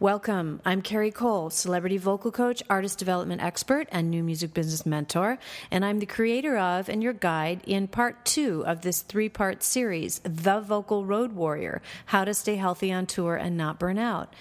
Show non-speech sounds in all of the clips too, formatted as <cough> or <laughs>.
Welcome. I'm Cari Cole, celebrity vocal coach, artist development expert, and new music business mentor. And I'm the creator of and your guide in part two of this three part series, The Vocal Road Warrior How to Stay Healthy on Tour and Not Burn Out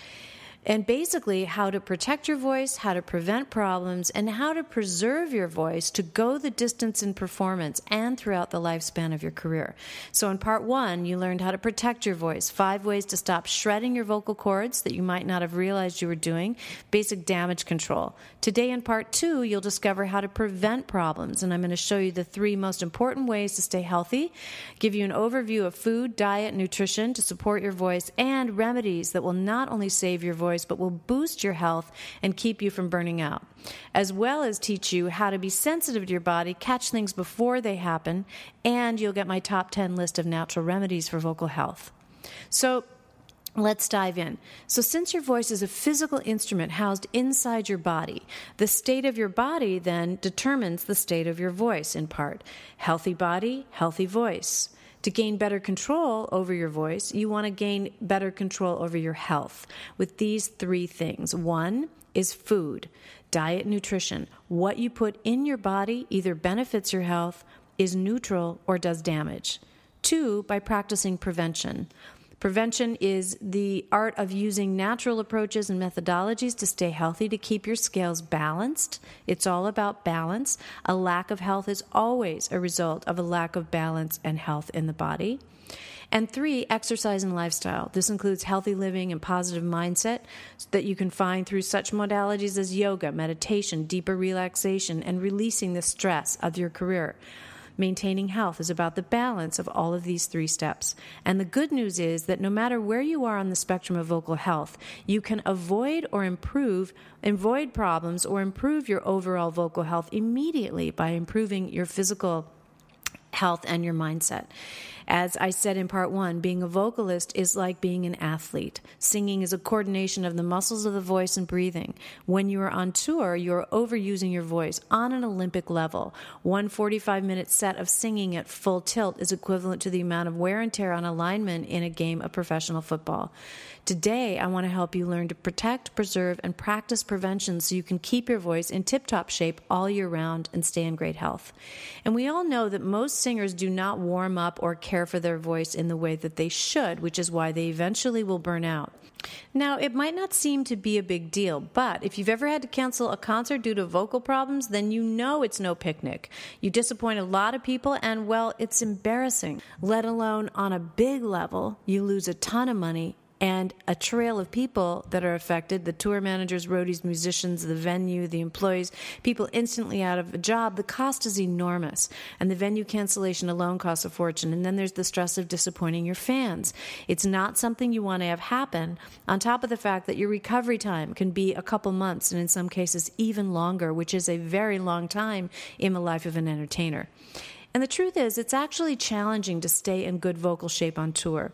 and basically how to protect your voice, how to prevent problems, and how to preserve your voice to go the distance in performance and throughout the lifespan of your career. So, in part one, you learned how to protect your voice, five ways to stop shredding your vocal cords that you might not have realized you were doing, basic damage control. Today, in part two, you'll discover how to prevent problems, and I'm going to show you the three most important ways to stay healthy, give you an overview of food, diet, nutrition to support your voice, and remedies that will not only save your voice voice, but will boost your health and keep you from burning out, as well as teach you how to be sensitive to your body, catch things before they happen, and you'll get my top 10 list of natural remedies for vocal health. So, Let's dive in. So, since your voice is a physical instrument housed inside your body, the state of your body then determines the state of your voice in part. Healthy body, healthy voice. To gain better control over your voice, you want to gain better control over your health with these three things. One is food, diet, nutrition. What you put in your body either benefits your health, is neutral, or does damage. Two, by practicing prevention. Prevention is the art of using natural approaches and methodologies to stay healthy, to keep your scales balanced. It's all about balance. A lack of health is always a result of a lack of balance and health in the body. And three, exercise and lifestyle. This includes healthy living and positive mindset that you can find through such modalities as yoga, meditation, deeper relaxation, and releasing the stress of your career. Maintaining health is about the balance of all of these three steps. And the good news is that no matter where you are on the spectrum of vocal health, you can avoid or improve, avoid problems or improve your overall vocal health immediately by improving your physical health and your mindset. As I said in part one, being a vocalist is like being an athlete. Singing is a coordination of the muscles of the voice and breathing. When you are on tour, you are overusing your voice on an Olympic level. One 45 minute set of singing at full tilt is equivalent to the amount of wear and tear on a lineman in a game of professional football. Today, I want to help you learn to protect, preserve, and practice prevention so you can keep your voice in tip top shape all year round and stay in great health. And we all know that most singers do not warm up or care for their voice in the way that they should, which is why they eventually will burn out. Now, it might not seem to be a big deal, but if you've ever had to cancel a concert due to vocal problems, then you know it's no picnic. You disappoint a lot of people, and well, it's embarrassing. Let alone on a big level, you lose a ton of money and a trail of people that are affected the tour managers, roadies, musicians, the venue, the employees, people instantly out of a job. The cost is enormous, and the venue cancellation alone costs a fortune. And then there's the stress of disappointing your fans. It's not something you want to have happen, on top of the fact that your recovery time can be a couple months, and in some cases, even longer, which is a very long time in the life of an entertainer. And the truth is, it's actually challenging to stay in good vocal shape on tour.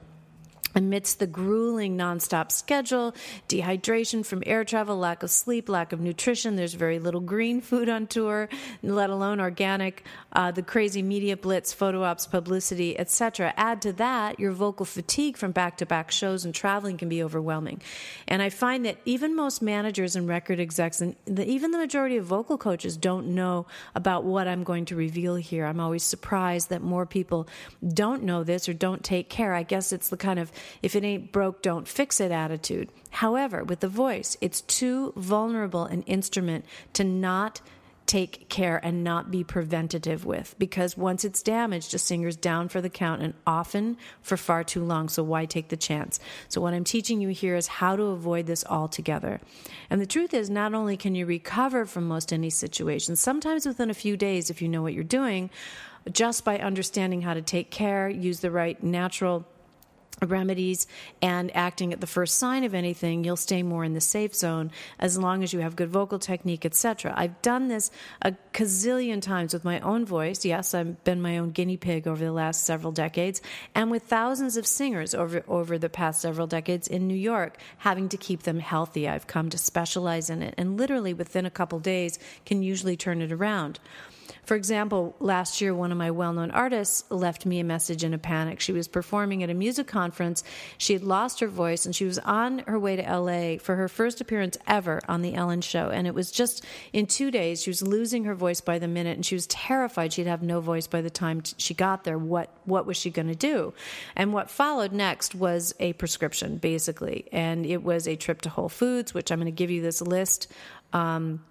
Amidst the grueling nonstop schedule, dehydration from air travel, lack of sleep, lack of nutrition, there's very little green food on tour, let alone organic, uh, the crazy media blitz, photo ops, publicity, etc. Add to that your vocal fatigue from back to back shows and traveling can be overwhelming. And I find that even most managers and record execs, and the, even the majority of vocal coaches, don't know about what I'm going to reveal here. I'm always surprised that more people don't know this or don't take care. I guess it's the kind of if it ain't broke, don't fix it attitude. However, with the voice, it's too vulnerable an instrument to not take care and not be preventative with because once it's damaged, a singer's down for the count and often for far too long. So, why take the chance? So, what I'm teaching you here is how to avoid this altogether. And the truth is, not only can you recover from most any situation, sometimes within a few days, if you know what you're doing, just by understanding how to take care, use the right natural remedies and acting at the first sign of anything you'll stay more in the safe zone as long as you have good vocal technique etc i've done this a gazillion times with my own voice. Yes i've been my own guinea pig over the last several decades and with thousands of singers over over the past several decades in new york having to keep them healthy. I've come to specialize in it and literally within a couple days can usually turn it around For example, last year, one of my well known artists left me a message in a panic. She was performing at a music conference. She had lost her voice and she was on her way to LA for her first appearance ever on The Ellen Show. And it was just in two days, she was losing her voice by the minute and she was terrified she'd have no voice by the time she got there. What, what was she going to do? And what followed next was a prescription, basically. And it was a trip to Whole Foods, which I'm going to give you this list. Um,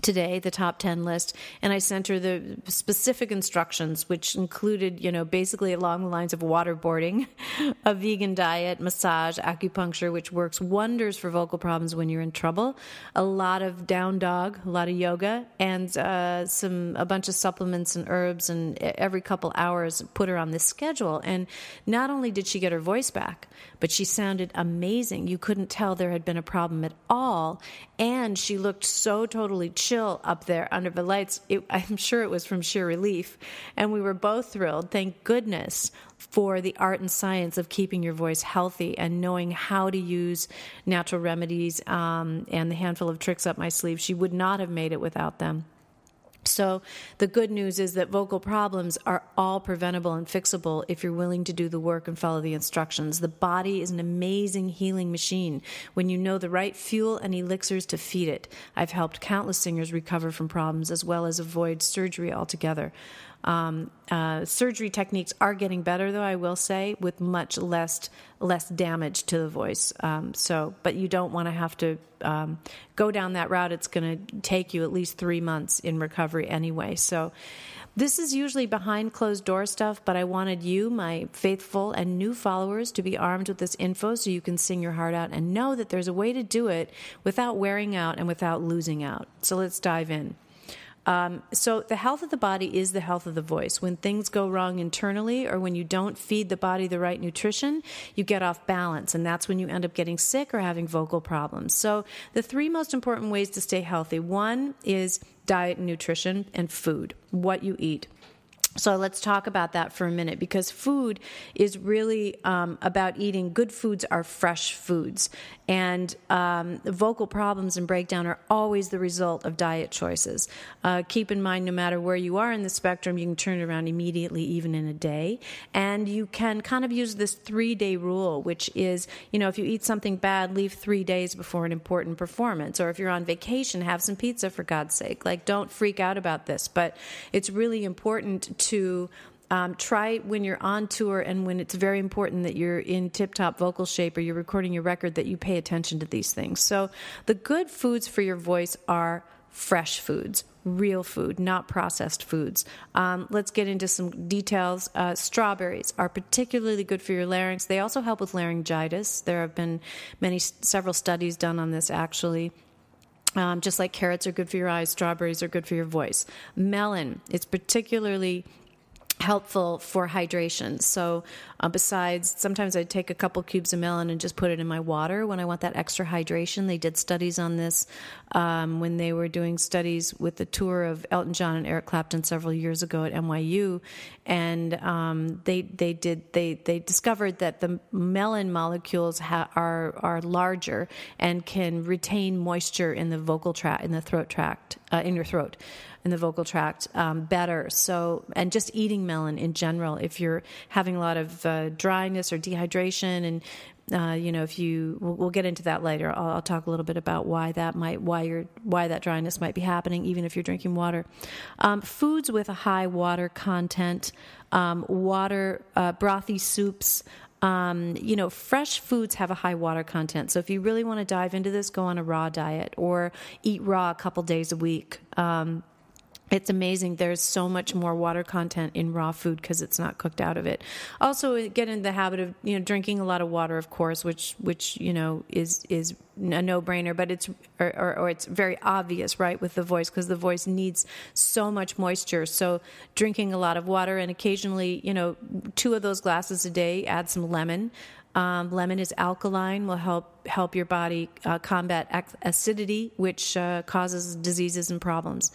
today the top 10 list and i sent her the specific instructions which included you know basically along the lines of waterboarding <laughs> a vegan diet massage acupuncture which works wonders for vocal problems when you're in trouble a lot of down dog a lot of yoga and uh, some a bunch of supplements and herbs and every couple hours put her on this schedule. And not only did she get her voice back but she sounded amazing. You couldn't tell there had been a problem at all and she looked so totally chill up there under the lights. It, <laughs> I'm sure it was from sheer relief. And we were both thrilled. Thank goodness for the art and science of keeping your voice healthy and knowing how to use natural remedies um, and the handful of tricks up my sleeve. She would not have made it without them. So, the good news is that vocal problems are all preventable and fixable if you're willing to do the work and follow the instructions. The body is an amazing healing machine when you know the right fuel and elixirs to feed it. I've helped countless singers recover from problems as well as avoid surgery altogether. Um, uh, surgery techniques are getting better, though I will say, with much less less damage to the voice. Um, so, but you don't want to have to um, go down that route. It's going to take you at least three months in recovery anyway. So. This is usually behind closed door stuff, but I wanted you, my faithful and new followers, to be armed with this info so you can sing your heart out and know that there's a way to do it without wearing out and without losing out. So let's dive in. Um, so, the health of the body is the health of the voice. When things go wrong internally or when you don't feed the body the right nutrition, you get off balance, and that's when you end up getting sick or having vocal problems. So, the three most important ways to stay healthy one is diet and nutrition and food, what you eat. So let's talk about that for a minute because food is really um, about eating. Good foods are fresh foods, and um, vocal problems and breakdown are always the result of diet choices. Uh, keep in mind, no matter where you are in the spectrum, you can turn it around immediately, even in a day, and you can kind of use this three-day rule, which is, you know, if you eat something bad, leave three days before an important performance, or if you're on vacation, have some pizza for God's sake. Like, don't freak out about this, but it's really important to um, try when you're on tour and when it's very important that you're in tip top vocal shape or you're recording your record that you pay attention to these things. So, the good foods for your voice are fresh foods, real food, not processed foods. Um, let's get into some details. Uh, strawberries are particularly good for your larynx. They also help with laryngitis. There have been many, several studies done on this actually. Um, just like carrots are good for your eyes, strawberries are good for your voice. Melon, it's particularly helpful for hydration. So, uh, besides, sometimes I take a couple cubes of melon and just put it in my water when I want that extra hydration. They did studies on this um, when they were doing studies with the tour of Elton John and Eric Clapton several years ago at NYU, and um, they they did they they discovered that the melon molecules ha- are are larger and can retain moisture in the vocal tract in the throat tract uh, in your throat in the vocal tract um, better. So, and just eating melon in general, if you're having a lot of uh, dryness or dehydration, and uh, you know, if you, we'll, we'll get into that later. I'll, I'll, talk a little bit about why that might, why you're, why that dryness might be happening, even if you're drinking water. Um, foods with a high water content, um, water, uh, brothy soups. Um, you know, fresh foods have a high water content. So if you really want to dive into this, go on a raw diet or eat raw a couple days a week. Um, it's amazing. There's so much more water content in raw food because it's not cooked out of it. Also, get in the habit of you know drinking a lot of water, of course, which which you know is is a no brainer, but it's or, or, or, it's very obvious, right, with the voice because the voice needs so much moisture. So drinking a lot of water and occasionally, you know, two of those glasses a day. Add some lemon. Um, lemon is alkaline, will help help your body uh, combat acidity, which uh, causes diseases and problems.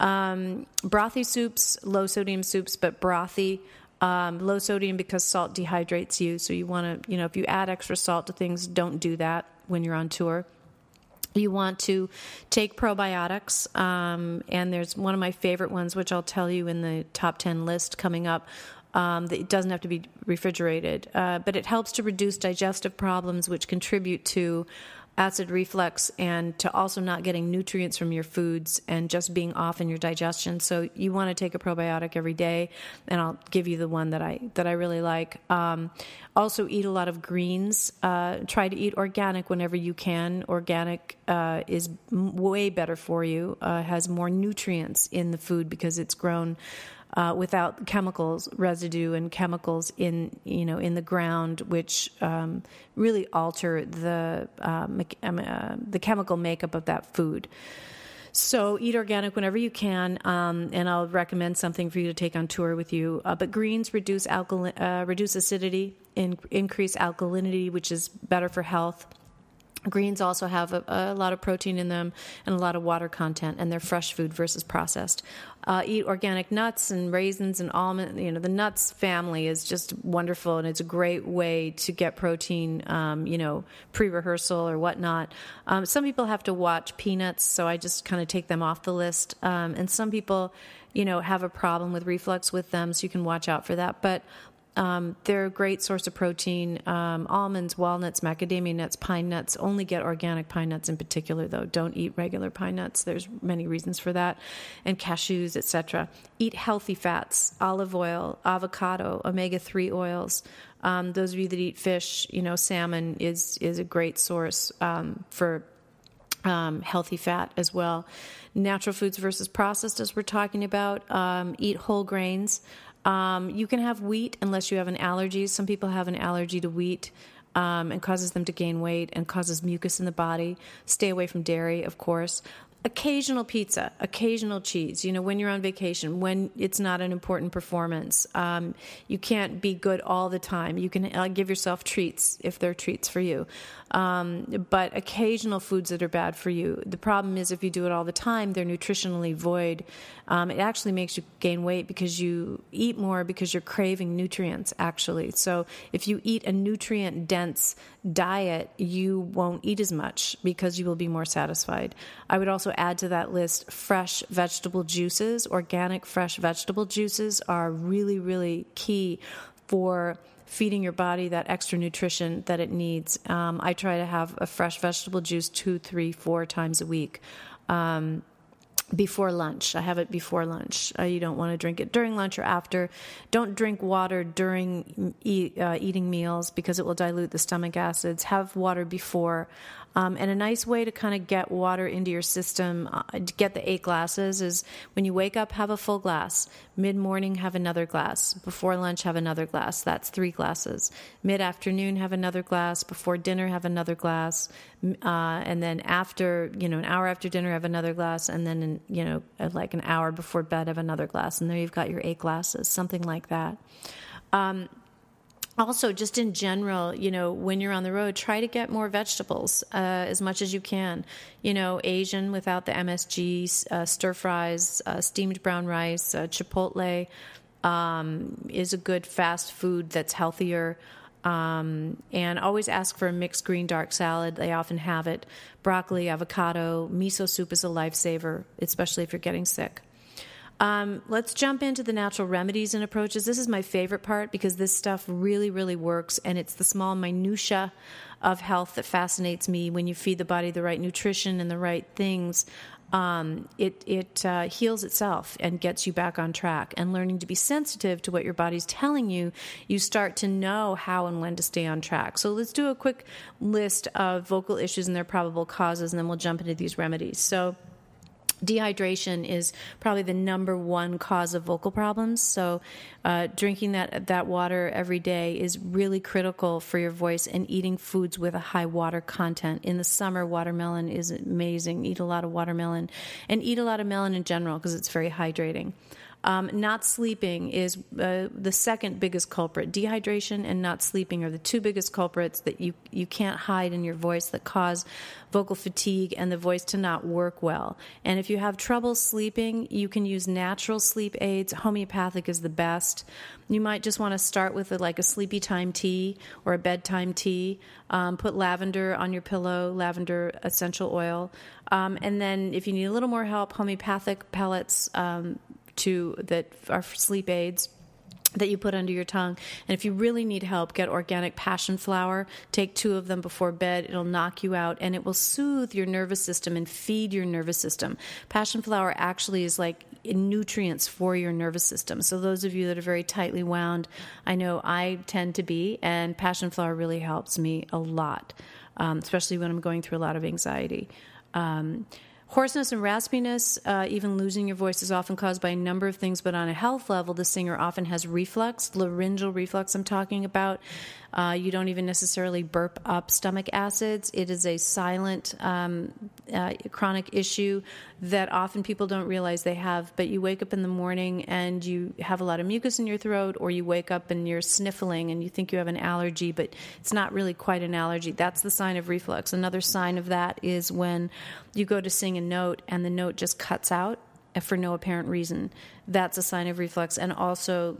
Um, brothy soups, low sodium soups, but brothy. Um, low sodium because salt dehydrates you. So you want to, you know, if you add extra salt to things, don't do that when you're on tour. you want to take probiotics, um, and there's one of my favorite ones, which I'll tell you in the top 10 list coming up. Um, it doesn't have to be refrigerated, uh, but it helps to reduce digestive problems, which contribute to acid reflux and to also not getting nutrients from your foods and just being off in your digestion. So you want to take a probiotic every day, and I'll give you the one that I that I really like. Um, also, eat a lot of greens. Uh, try to eat organic whenever you can. Organic uh, is way better for you. Uh, has more nutrients in the food because it's grown uh, without chemicals residue and chemicals in you know in the ground, which um, really alter the uh, me- um, uh, the chemical makeup of that food. So eat organic whenever you can, um, and I'll recommend something for you to take on tour with you. Uh, but greens reduce alkali- uh, reduce acidity, in- increase alkalinity, which is better for health. Greens also have a, a, lot of protein in them and a lot of water content, and they're fresh food versus processed. Uh, eat organic nuts and raisins and almond. You know, the nuts family is just wonderful, and it's a great way to get protein. Um, you know, pre-rehearsal or whatnot. Um, some people have to watch peanuts, so I just kind of take them off the list. Um, and some people, you know, have a problem with reflux with them, so you can watch out for that. But um, they're a great source of protein. Um, almonds, walnuts, macadamia nuts, pine nuts. Only get organic pine nuts in particular, though. Don't eat regular pine nuts. There's many reasons for that, and cashews, etc. Eat healthy fats: olive oil, avocado, omega three oils. Um, those of you that eat fish, you know, salmon is is a great source um, for um, healthy fat as well. Natural foods versus processed, as we're talking about. Um, eat whole grains. Um, you can have wheat unless you have an allergy. Some people have an allergy to wheat. Um, and causes them to gain weight and causes mucus in the body. Stay away from dairy, of course occasional pizza, occasional cheese. You know, when you're on vacation, when it's not an important performance, um, you can't be good all the time. You can uh, give yourself treats if they're treats for you, um, but occasional foods that are bad for you. The problem is if you do it all the time, they're nutritionally void. Um, it actually makes you gain weight because you eat more because you're craving nutrients. Actually, so if you eat a nutrient dense diet, you won't eat as much because you will be more satisfied. I would also add to that list fresh vegetable juices. Organic fresh vegetable juices are really, really key for feeding your body that extra nutrition that it needs. Um, I try to have a fresh vegetable juice two, three, four times a week. Um, before lunch. I have it before lunch. Uh, you don't want to drink it during lunch or after. Don't drink water during eat, uh, eating meals because it will dilute the stomach acids. Have water before. Um, and a nice way to kind of get water into your system, uh, to get the eight glasses, is when you wake up, have a full glass. Mid morning, have another glass. Before lunch, have another glass. That's three glasses. Mid afternoon, have another glass. Before dinner, have another glass. Uh, and then after, you know, an hour after dinner, have another glass. And then, you know, like an hour before bed, have another glass. And there you've got your eight glasses, something like that. Um, also just in general you know when you're on the road try to get more vegetables uh, as much as you can. You know asian without the msg uh, stir fries uh, steamed brown rice uh, chipotle um, is a good fast food that's healthier. Um, and always ask for a mixed green dark salad. They often have it. Broccoli avocado miso soup is a lifesaver especially if you're getting sick um, let's jump into the natural remedies and approaches. This is my favorite part because this stuff really, really works, and it's the small minutia of health that fascinates me. When you feed the body the right nutrition and the right things, um, it it uh, heals itself and gets you back on track. And learning to be sensitive to what your body's telling you, you start to know how and when to stay on track. So let's do a quick list of vocal issues and their probable causes, and then we'll jump into these remedies. So dehydration is probably the number one cause of vocal problems. So, uh, drinking that that water every day is really critical for your voice, and eating foods with a high water content. In the summer, watermelon is amazing. Eat a lot of watermelon, and eat a lot of melon in general because it's very hydrating. Um, not sleeping is uh, the second biggest culprit. Dehydration and not sleeping are the two biggest culprits that you, you can't hide in your voice that cause vocal fatigue and the voice to not work well. And if you have trouble sleeping, you can use natural sleep aids. Homeopathic is the best. You might just want to start with a, like a sleepy time tea or a bedtime tea. Um, put lavender on your pillow, lavender essential oil. Um, and then if you need a little more help, homeopathic pellets um, to that are sleep aids that you put under your tongue. And if you really need help, get organic passion flower. Take two of them before bed. It'll knock you out and it will soothe your nervous system and feed your nervous system. Passion flower actually is like nutrients for your nervous system. So, those of you that are very tightly wound, I know I tend to be, and passion flower really helps me a lot, um, especially when I'm going through a lot of anxiety. Um, Hoarseness and raspiness, uh, even losing your voice, is often caused by a number of things, but on a health level, the singer often has reflux, laryngeal reflux, I'm talking about. Uh, you don't even necessarily burp up stomach acids. It is a silent um, uh, chronic issue that often people don't realize they have. But you wake up in the morning and you have a lot of mucus in your throat, or you wake up and you're sniffling and you think you have an allergy, but it's not really quite an allergy. That's the sign of reflux. Another sign of that is when you go to sing a note and the note just cuts out for no apparent reason. That's a sign of reflux. And also,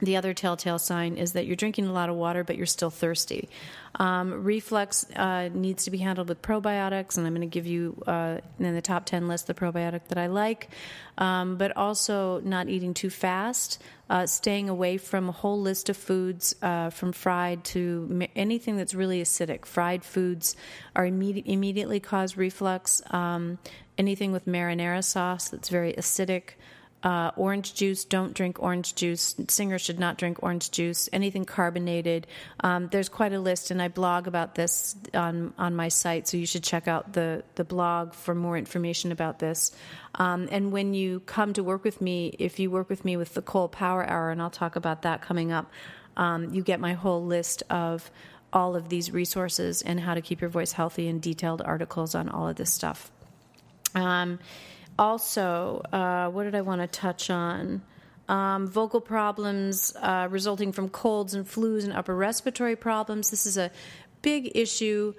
the other telltale sign is that you're drinking a lot of water, but you're still thirsty. Um, reflux uh, needs to be handled with probiotics, and I'm going to give you uh, in the top 10 list the probiotic that I like, um, but also not eating too fast, uh, staying away from a whole list of foods, uh, from fried to anything that's really acidic. Fried foods are imme- immediately cause reflux. Um, anything with marinara sauce that's very acidic. Uh, orange juice, don't drink orange juice. Singers should not drink orange juice. Anything carbonated. Um, there's quite a list, and I blog about this on on my site, so you should check out the the blog for more information about this. Um, and when you come to work with me, if you work with me with the Cole Power Hour, and I'll talk about that coming up, um, you get my whole list of all of these resources and how to keep your voice healthy and detailed articles on all of this stuff. Um, also, uh, what did I want to touch on? Um, vocal problems uh, resulting from colds and flus and upper respiratory problems. This is a big issue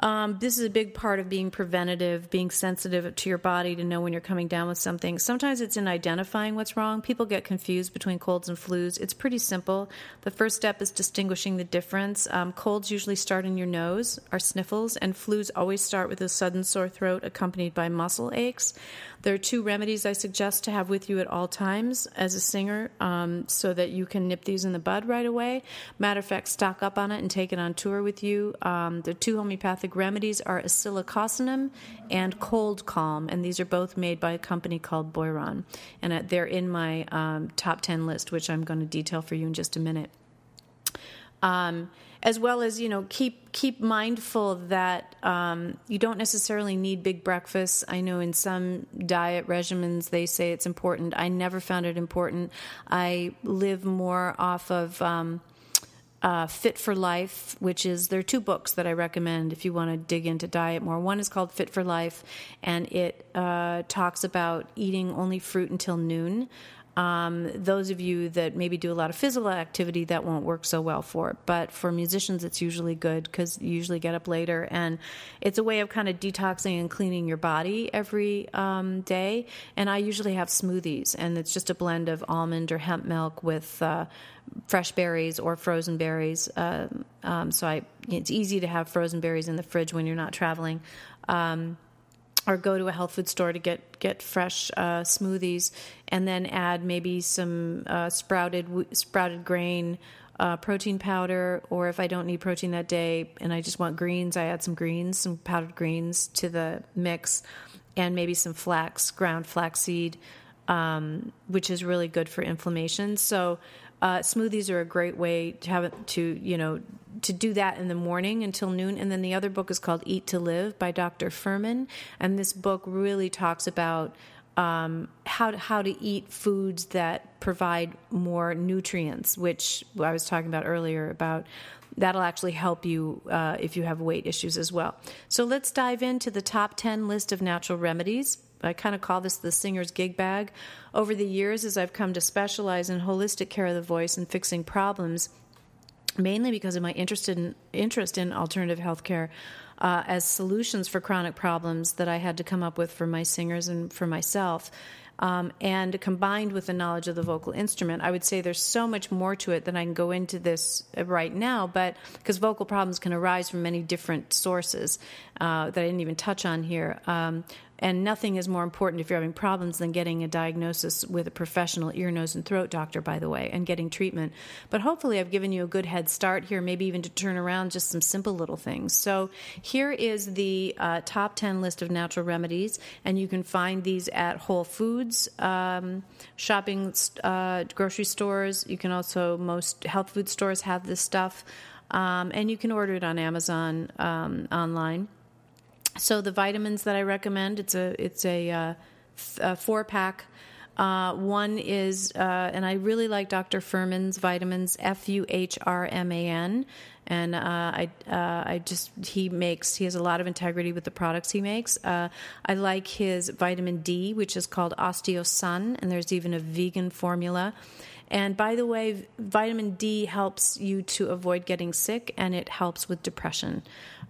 um, this is a big part of being preventative, being sensitive to your body to know when you're coming down with something. Sometimes it's in identifying what's wrong. People get confused between colds and flus. It's pretty simple. The first step is distinguishing the difference. Um, colds usually start in your nose, are sniffles, and flus always start with a sudden sore throat accompanied by muscle aches. There are two remedies I suggest to have with you at all times as a singer um, so that you can nip these in the bud right away. Matter of fact, stock up on it and take it on tour with you. Um, the two homeopathic remedies are Oscillococcinum and cold calm, and these are both made by a company called Boiron. And uh, they're in my um, top 10 list, which I'm going to detail for you in just a minute. Um, as well as you know keep keep mindful that um, you don't necessarily need big breakfasts. I know in some diet regimens they say it's important. I never found it important. I live more off of. Um, uh, Fit for Life, which is there are two books that I recommend if you want to dig into diet more. One is called Fit for Life, and it uh, talks about eating only fruit until noon. Um, those of you that maybe do a lot of physical activity, that won't work so well for. it. But for musicians, it's usually good because you usually get up later, and it's a way of kind of detoxing and cleaning your body every um, day. And I usually have smoothies, and it's just a blend of almond or hemp milk with. Uh, fresh berries or frozen berries. Um, um, so I, it's easy to have frozen berries in the fridge when you're not traveling. Um, or go to a health food store to get get fresh uh, smoothies, and then add maybe some uh, sprouted sprouted grain uh, protein powder. Or if I don't need protein that day and I just want greens, I add some greens, some powdered greens to the mix, and maybe some flax, ground flaxseed, um, which is really good for inflammation. So uh, smoothies are a great way to have it to you know to do that in the morning until noon. And then the other book is called Eat to Live by Dr. Fuhrman, and this book really talks about um, how to, how to eat foods that provide more nutrients, which I was talking about earlier about that'll actually help you uh, if you have weight issues as well. So let's dive into the top 10 list of natural remedies. I kind of call this the singer's gig bag. Over the years, as I've come to specialize in holistic care of the voice and fixing problems, mainly because of my interest in interest in alternative healthcare uh, as solutions for chronic problems that I had to come up with for my singers and for myself. Um, and combined with the knowledge of the vocal instrument, I would say there's so much more to it than I can go into this right now. But because vocal problems can arise from many different sources uh, that I didn't even touch on here. Um, and nothing is more important if you're having problems than getting a diagnosis with a professional ear, nose, and throat doctor, by the way, and getting treatment. But hopefully, I've given you a good head start here, maybe even to turn around just some simple little things. So, here is the uh, top 10 list of natural remedies, and you can find these at Whole Foods, um, shopping, uh, grocery stores. You can also, most health food stores have this stuff, um, and you can order it on Amazon um, online. So the vitamins that I recommend, it's a it's a, uh, a four pack. Uh, one is, uh, and I really like Dr. Fuhrman's vitamins, F U H R M A N, and uh, I uh, I just he makes he has a lot of integrity with the products he makes. Uh, I like his vitamin D, which is called OsteoSun, and there's even a vegan formula. And by the way, vitamin D helps you to avoid getting sick and it helps with depression,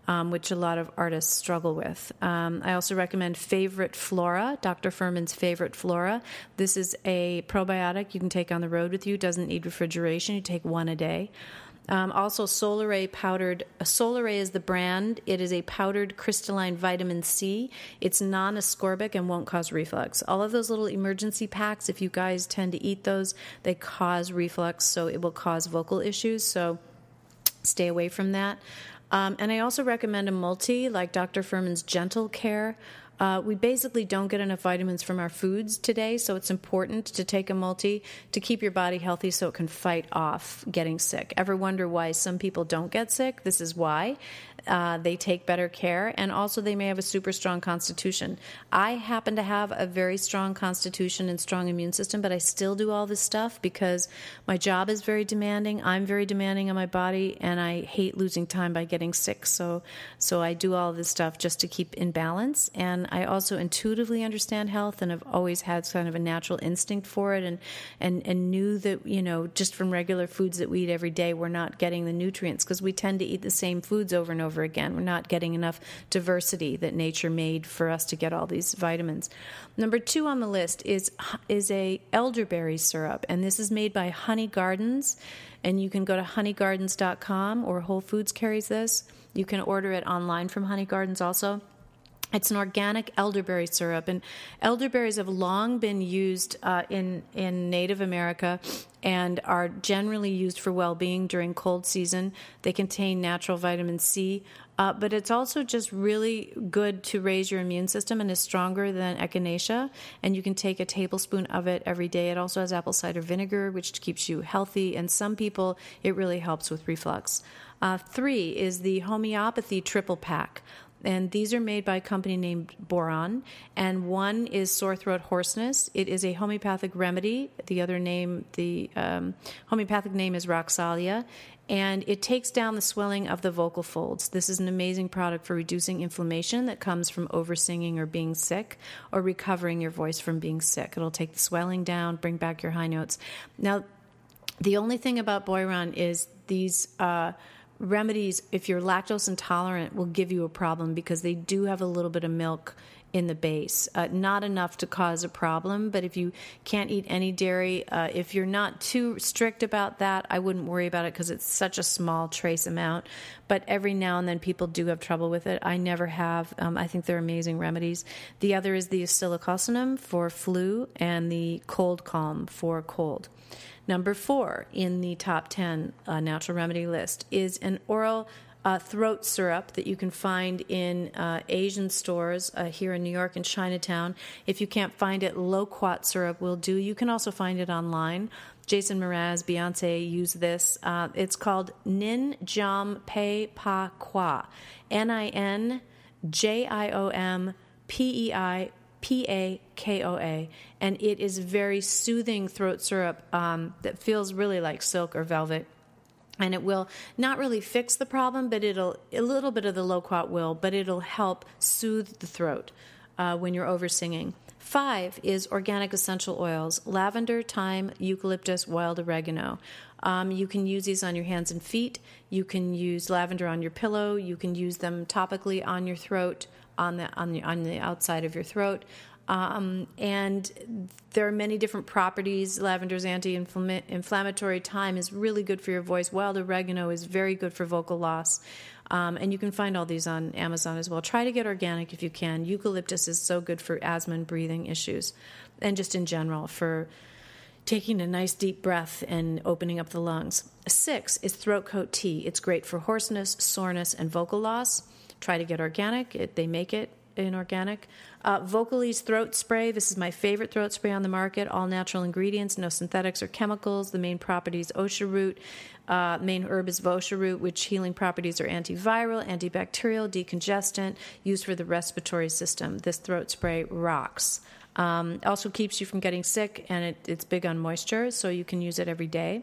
um, which a lot of artists struggle with. Um, I also recommend Favorite Flora, Dr. Fuhrman's Favorite Flora. This is a probiotic you can take on the road with you, doesn't need refrigeration. You take one a day. Um, also, Solaray powdered. Uh, Solaray is the brand. It is a powdered crystalline vitamin C. It's non ascorbic and won't cause reflux. All of those little emergency packs, if you guys tend to eat those, they cause reflux, so it will cause vocal issues. So stay away from that. Um, and I also recommend a multi like Dr. Fuhrman's Gentle Care. Uh, we basically don't get enough vitamins from our foods today, so it's important to take a multi to keep your body healthy so it can fight off getting sick. Ever wonder why some people don't get sick? This is why uh, they take better care, and also they may have a super strong constitution. I happen to have a very strong constitution and strong immune system, but I still do all this stuff because my job is very demanding. I'm very demanding on my body, and I hate losing time by getting sick. So, so I do all this stuff just to keep in balance. And I also intuitively understand health, and have always had kind of a natural instinct for it, and and and knew that you know just from regular foods that we eat every day, we're not getting the nutrients because we tend to eat the same foods over and over over again. We're not getting enough diversity that nature made for us to get all these vitamins. Number two on the list is is a elderberry syrup, and this is made by Honey Gardens, and you can go to honeygardens.com or Whole Foods carries this. You can order it online from Honey Gardens also. It's an organic elderberry syrup, and elderberries have long been used uh, in in Native America and are generally used for well-being during cold season. They contain natural vitamin C, uh, but it's also just really good to raise your immune system and is stronger than echinacea. And you can take a tablespoon of it every day. It also has apple cider vinegar, which keeps you healthy. And some people, it really helps with reflux. Uh, three is the homeopathy triple pack and these are made by a company named Boiron. And one is sore throat hoarseness. It is a homeopathic remedy. The other name, the um, homeopathic name is Roxalia, and it takes down the swelling of the vocal folds. This is an amazing product for reducing inflammation that comes from oversinging or being sick, or recovering your voice from being sick. It'll take the swelling down, bring back your high notes. Now, the only thing about Boiron is these. Uh, remedies, if you're lactose intolerant, will give you a problem because they do have a little bit of milk in the base. Uh, not enough to cause a problem, but if you can't eat any dairy, uh, if you're not too strict about that, I wouldn't worry about it because it's such a small trace amount. But every now and then people do have trouble with it. I never have. Um, I think they're amazing remedies. The other is the Oscillococcinum for flu and the cold calm for cold. Number four in the top 10 uh, natural remedy list is an oral uh, throat syrup that you can find in uh, Asian stores uh, here in New York and Chinatown. If you can't find it, loquat syrup will do. You can also find it online. Jason Mraz, Beyonce use this. Uh, it's called Nin Jiom Pei Pa Koa. N I N J I O M P E I P A K O A, and it is very soothing throat syrup um, that feels really like silk or velvet. And it will not really fix the problem, but it'll a little bit of the loquat will, but it'll help soothe the throat. uh, when you're over singing. Five is organic essential oils lavender, thyme, eucalyptus, wild oregano. Um, you can use these on your hands and feet. You can use lavender on your pillow. You can use them topically on your throat, on the on the on the outside of your throat. Um, and there are many different properties. Lavender's anti-inflammatory. Thyme is really good for your voice. Wild oregano is very good for vocal loss. Um, and you can find all these on Amazon as well. Try to get organic if you can. Eucalyptus is so good for asthma and breathing issues, and just in general for taking a nice deep breath and opening up the lungs. Six is throat coat tea. It's great for hoarseness, soreness, and vocal loss. Try to get organic. It, they make it in organic. Uh, Vocal Eze throat spray. This is my favorite throat spray on the market. All natural ingredients, no synthetics or chemicals. The main properties osha root. Uh, main herb is Vosha root, which healing properties are antiviral, antibacterial, decongestant, used for the respiratory system. This throat spray rocks. Um, also keeps you from getting sick, and it, it's big on moisture, so you can use it every day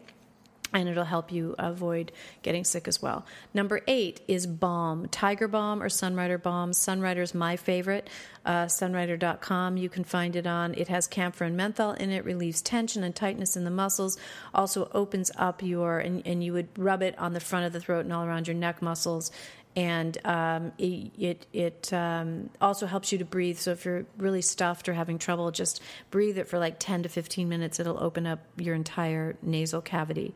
and it'll help you avoid getting sick as well. Number eight is balm, Tiger Balm or Sunrider Balm. Sunrider is my favorite. Uh, sunrider.com, you can find it on. It has camphor and menthol in it, relieves tension and tightness in the muscles, also opens up your, and, and you would rub it on the front of the throat and all around your neck muscles and um, it it, it um, also helps you to breathe. So if you're really stuffed or having trouble, just breathe it for like 10 to 15 minutes. It'll open up your entire nasal cavity.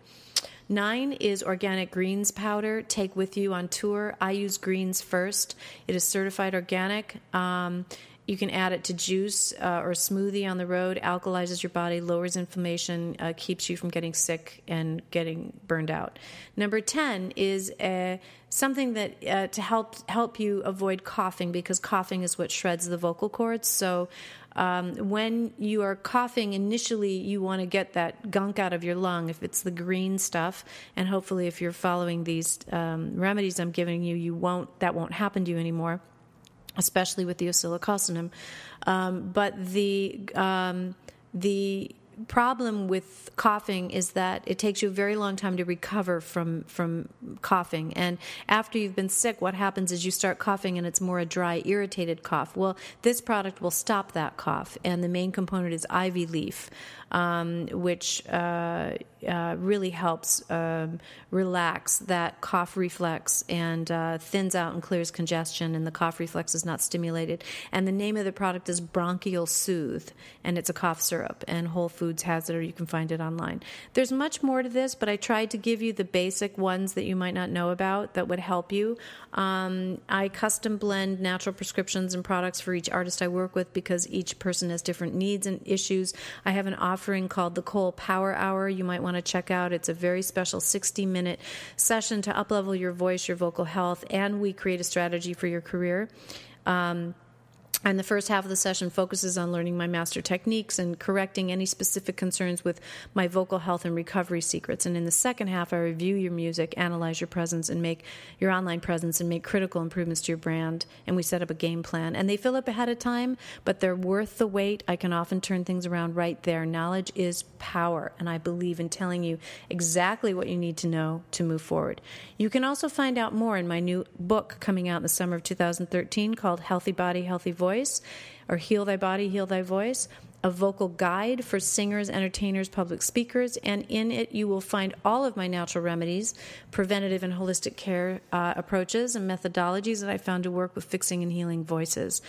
Nine is organic greens powder. Take with you on tour. I use greens first. It is certified organic. Um, you can add it to juice uh, or smoothie on the road. Alkalizes your body, lowers inflammation, uh, keeps you from getting sick and getting burned out. Number ten is uh, something that uh, to help help you avoid coughing because coughing is what shreds the vocal cords. So um, when you are coughing, initially you want to get that gunk out of your lung if it's the green stuff, and hopefully if you're following these um, remedies I'm giving you, you won't that won't happen to you anymore, especially with the Oscillococcinum. Um, but the um, the problem with coughing is that it takes you a very long time to recover from from coughing. And after you've been sick what happens is you start coughing and it's more a dry irritated cough. Well this product will stop that cough. And the main component is ivy leaf um, which uh, uh, really helps um, relax that cough reflex and uh, thins out and clears congestion, and the cough reflex is not stimulated. And the name of the product is Bronchial Soothe, and it's a cough syrup. And Whole Foods has it, or you can find it online. There's much more to this, but I tried to give you the basic ones that you might not know about that would help you. Um, I custom blend natural prescriptions and products for each artist I work with because each person has different needs and issues. I have an offering called the Cole Power Hour. You might want to check out. It's a very special 60 minute session to uplevel your voice, your vocal health, and we create a strategy for your career. Um, and the first half of the session focuses on learning my master techniques and correcting any specific concerns with my vocal health and recovery secrets. And in the second half, I review your music, analyze your presence, and make your online presence and make critical improvements to your brand. And we set up a game plan. And they fill up ahead of time, but they're worth the wait. I can often turn things around right there. Knowledge is power, and I believe in telling you exactly what you need to know to move forward. You can also find out more in my new book coming out in the summer of 2013 called Healthy Body, Healthy Voice or Heal Thy Body, Heal Thy Voice, a vocal guide for singers, entertainers, public speakers, and in it you will find all of my natural remedies, preventative and holistic care uh, approaches, and methodologies that I found to work with fixing and healing voices.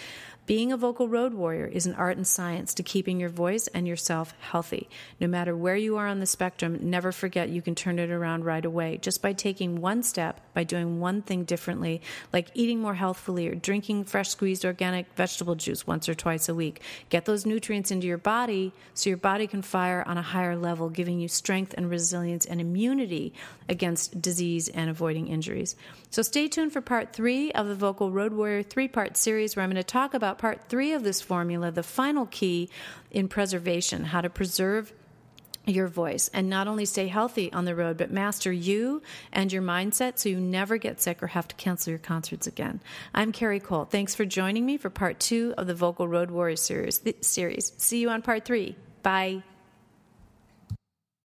Being a vocal road warrior is an art and science to keeping your voice and yourself healthy. No matter where you are on the spectrum, never forget you can turn it around right away just by taking one step, by doing one thing differently, like eating more healthfully or drinking fresh squeezed organic vegetable juice once or twice a week. Get those nutrients into your body so your body can fire on a higher level, giving you strength and resilience and immunity against disease and avoiding injuries. So stay tuned for part three of the Vocal Road Warrior three part series where I'm going to talk about part three of this formula, the final key in preservation, how to preserve your voice and not only stay healthy on the road, but master you and your mindset so you never get sick or have to cancel your concerts again. I'm Cari Cole. Thanks for joining me for part two of the Vocal Road Warrior series. series. See you on part three. Bye.